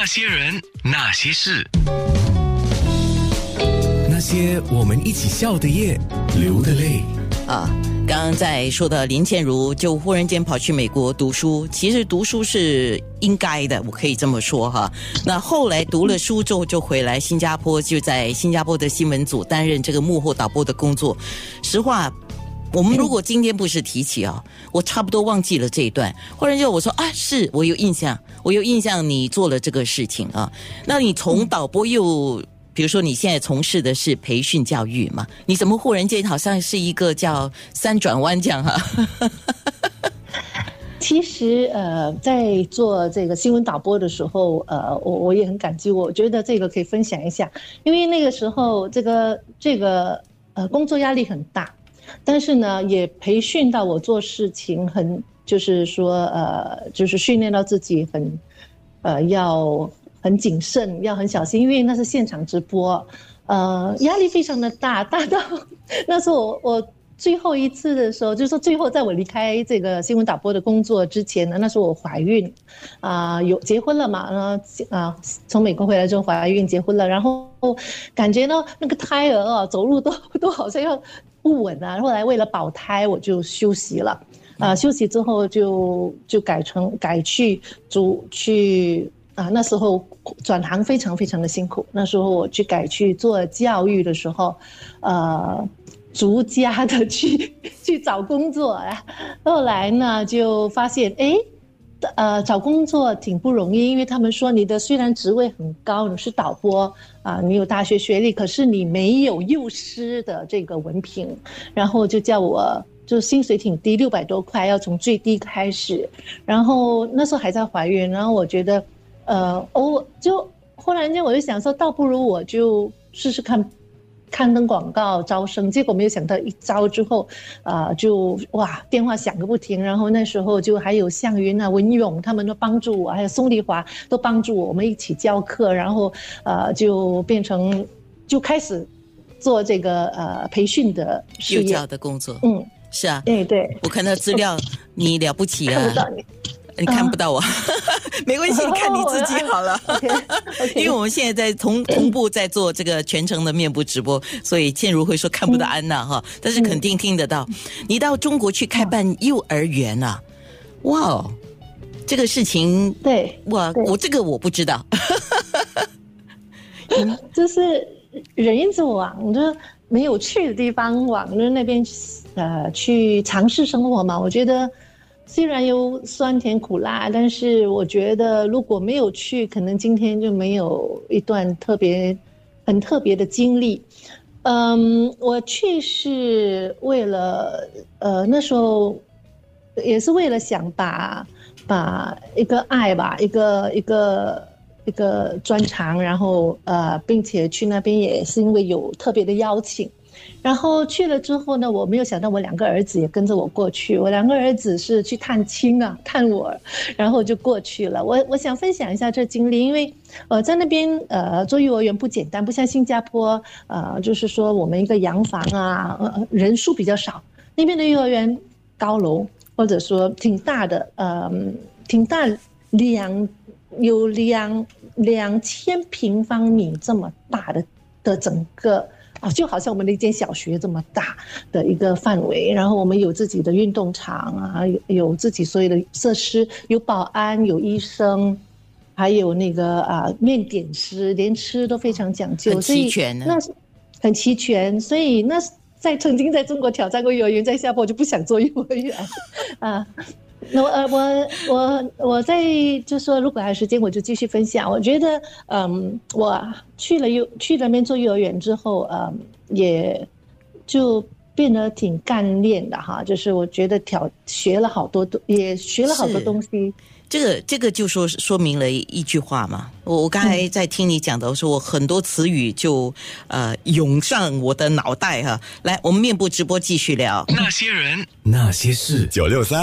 那些人，那些事，那些我们一起笑的夜，流的泪。啊，刚刚在说的林倩如就忽然间跑去美国读书，其实读书是应该的，我可以这么说哈。那后来读了书之后就回来新加坡，就在新加坡的新闻组担任这个幕后导播的工作。实话，我们如果今天不是提起啊，我差不多忘记了这一段。忽然间我说啊，是我有印象，我有印象你做了这个事情啊。那你从导播又。比如说，你现在从事的是培训教育嘛？你怎么忽然间好像是一个叫三转弯这样哈？其实呃，在做这个新闻导播的时候，呃，我我也很感激，我觉得这个可以分享一下，因为那个时候这个这个呃工作压力很大，但是呢，也培训到我做事情很，就是说呃，就是训练到自己很呃要。很谨慎，要很小心，因为那是现场直播，呃，压力非常的大，大到那时候我我最后一次的时候，就是说最后在我离开这个新闻导播的工作之前呢，那时候我怀孕，啊，有结婚了嘛，然后啊，从美国回来之后怀孕结婚了，然后感觉呢那个胎儿啊走路都都好像要不稳啊，后来为了保胎我就休息了，啊，休息之后就就改成改去主去。啊，那时候转行非常非常的辛苦。那时候我去改去做教育的时候，呃，逐家的去 去找工作啊。后来呢，就发现哎，呃，找工作挺不容易，因为他们说你的虽然职位很高，你是导播啊，你有大学学历，可是你没有幼师的这个文凭，然后就叫我就薪水挺低，六百多块，要从最低开始。然后那时候还在怀孕，然后我觉得。呃，我就忽然间我就想说，倒不如我就试试看，刊登广告招生。结果没有想到一招之后，啊，就哇，电话响个不停。然后那时候就还有向云啊、文勇他们都帮助我，还有宋丽华都帮助我，我们一起教课。然后呃，就变成就开始做这个呃培训的幼教的工作。嗯，是啊，对对，我看到资料，你了不起啊。看不到你。你看不到我，没关系，看你自己好了。因为我们现在在同同步在做这个全程的面部直播，所以倩如会说看不到安娜哈，但是肯定听得到。你到中国去开办幼儿园啊？哇哦，这个事情对，我，我这个我不知道。就是人着往就没有去的地方往那那边呃去尝试生活嘛，我觉得。虽然有酸甜苦辣，但是我觉得如果没有去，可能今天就没有一段特别很特别的经历。嗯，我去是为了呃那时候也是为了想把把一个爱吧，一个一个一个专长，然后呃，并且去那边也是因为有特别的邀请。然后去了之后呢，我没有想到我两个儿子也跟着我过去。我两个儿子是去探亲啊，探我，然后就过去了。我我想分享一下这经历，因为呃在那边呃做幼儿园不简单，不像新加坡呃就是说我们一个洋房啊，呃人数比较少。那边的幼儿园高楼或者说挺大的，呃挺大两有两两千平方米这么大的的整个。啊，就好像我们的一间小学这么大的一个范围，然后我们有自己的运动场啊，有有自己所有的设施，有保安，有医生，还有那个啊面点师，连吃都非常讲究，很齐全那很齐全，所以那在曾经在中国挑战过幼儿园，在下坡就不想做幼儿园啊。那我呃我我我在就说，如果还有时间，我就继续分享。我觉得，嗯，我去了幼去那边做幼儿园之后，嗯，也就变得挺干练的哈。就是我觉得挑学了好多东，也学了好多东西。这个这个就说说明了一句话嘛。我我刚才在听你讲的，我说我很多词语就呃涌上我的脑袋哈。来，我们面部直播继续聊。那些人，那些事，九六三。